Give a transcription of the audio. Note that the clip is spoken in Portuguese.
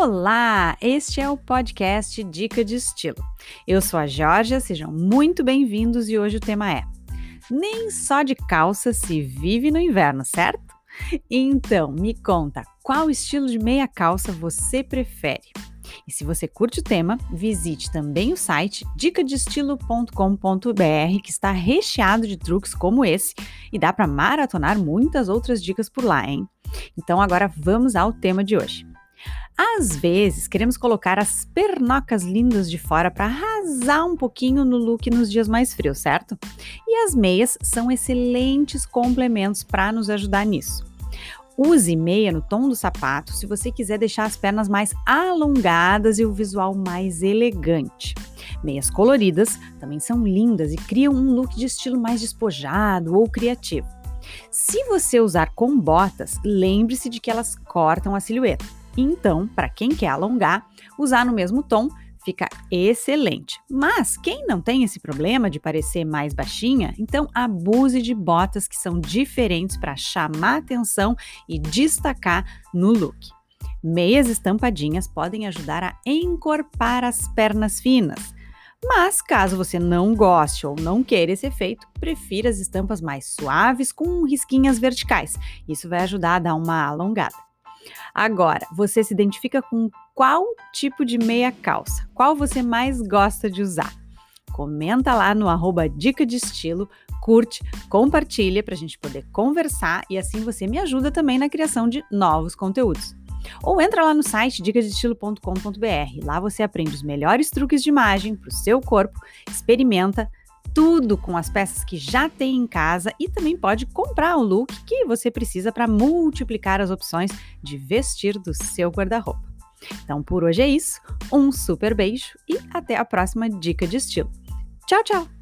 Olá, este é o podcast Dica de Estilo. Eu sou a Georgia, sejam muito bem-vindos e hoje o tema é: Nem só de calça se vive no inverno, certo? Então, me conta, qual estilo de meia calça você prefere? E se você curte o tema, visite também o site dicadestilo.com.br, que está recheado de truques como esse e dá para maratonar muitas outras dicas por lá, hein? Então agora vamos ao tema de hoje. Às vezes, queremos colocar as pernocas lindas de fora para arrasar um pouquinho no look nos dias mais frios, certo? E as meias são excelentes complementos para nos ajudar nisso. Use meia no tom do sapato se você quiser deixar as pernas mais alongadas e o visual mais elegante. Meias coloridas também são lindas e criam um look de estilo mais despojado ou criativo. Se você usar com botas, lembre-se de que elas cortam a silhueta. Então, para quem quer alongar, usar no mesmo tom fica excelente. Mas quem não tem esse problema de parecer mais baixinha, então abuse de botas que são diferentes para chamar atenção e destacar no look. Meias estampadinhas podem ajudar a encorpar as pernas finas. Mas caso você não goste ou não queira esse efeito, prefira as estampas mais suaves com risquinhas verticais. Isso vai ajudar a dar uma alongada. Agora, você se identifica com qual tipo de meia calça? Qual você mais gosta de usar? Comenta lá no arroba Dica de Estilo, curte, compartilha para a gente poder conversar e assim você me ajuda também na criação de novos conteúdos. Ou entra lá no site dicasdestilo.com.br. Lá você aprende os melhores truques de imagem para o seu corpo, experimenta, tudo com as peças que já tem em casa e também pode comprar o look que você precisa para multiplicar as opções de vestir do seu guarda-roupa. Então por hoje é isso, um super beijo e até a próxima dica de estilo. Tchau, tchau!